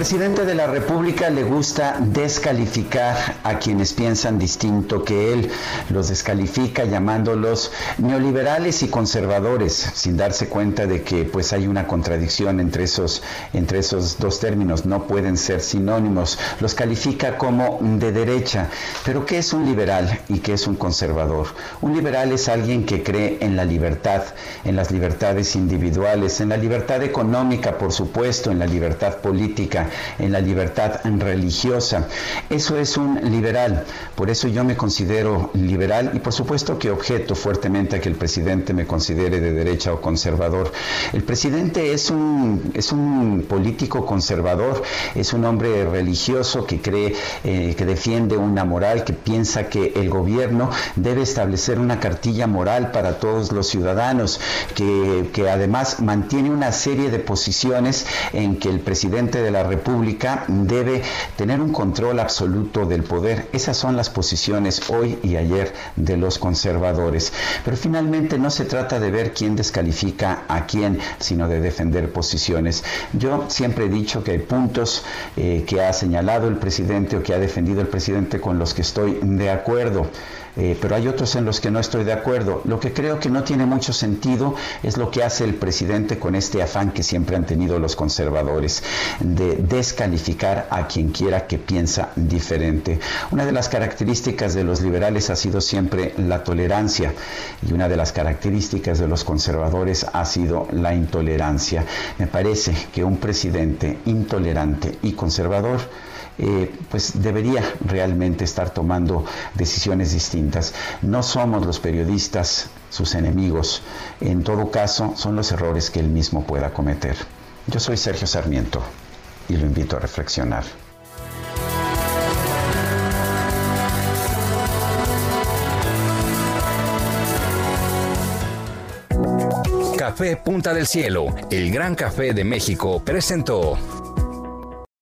Presidente de la República le gusta descalificar a quienes piensan distinto que él. Los descalifica llamándolos neoliberales y conservadores, sin darse cuenta de que pues hay una contradicción entre esos, entre esos dos términos, no pueden ser sinónimos. Los califica como de derecha. Pero ¿qué es un liberal y qué es un conservador? Un liberal es alguien que cree en la libertad, en las libertades individuales, en la libertad económica, por supuesto, en la libertad política en la libertad religiosa. Eso es un liberal. Por eso yo me considero liberal y por supuesto que objeto fuertemente a que el presidente me considere de derecha o conservador. El presidente es un, es un político conservador, es un hombre religioso que cree, eh, que defiende una moral, que piensa que el gobierno debe establecer una cartilla moral para todos los ciudadanos, que, que además mantiene una serie de posiciones en que el presidente de la República debe tener un control absoluto del poder. Esas son las posiciones hoy y ayer de los conservadores. Pero finalmente no se trata de ver quién descalifica a quién, sino de defender posiciones. Yo siempre he dicho que hay puntos eh, que ha señalado el presidente o que ha defendido el presidente con los que estoy de acuerdo. Eh, pero hay otros en los que no estoy de acuerdo. Lo que creo que no tiene mucho sentido es lo que hace el presidente con este afán que siempre han tenido los conservadores, de descalificar a quien quiera que piensa diferente. Una de las características de los liberales ha sido siempre la tolerancia y una de las características de los conservadores ha sido la intolerancia. Me parece que un presidente intolerante y conservador eh, pues debería realmente estar tomando decisiones distintas. No somos los periodistas sus enemigos, en todo caso son los errores que él mismo pueda cometer. Yo soy Sergio Sarmiento y lo invito a reflexionar. Café Punta del Cielo, el gran café de México, presentó.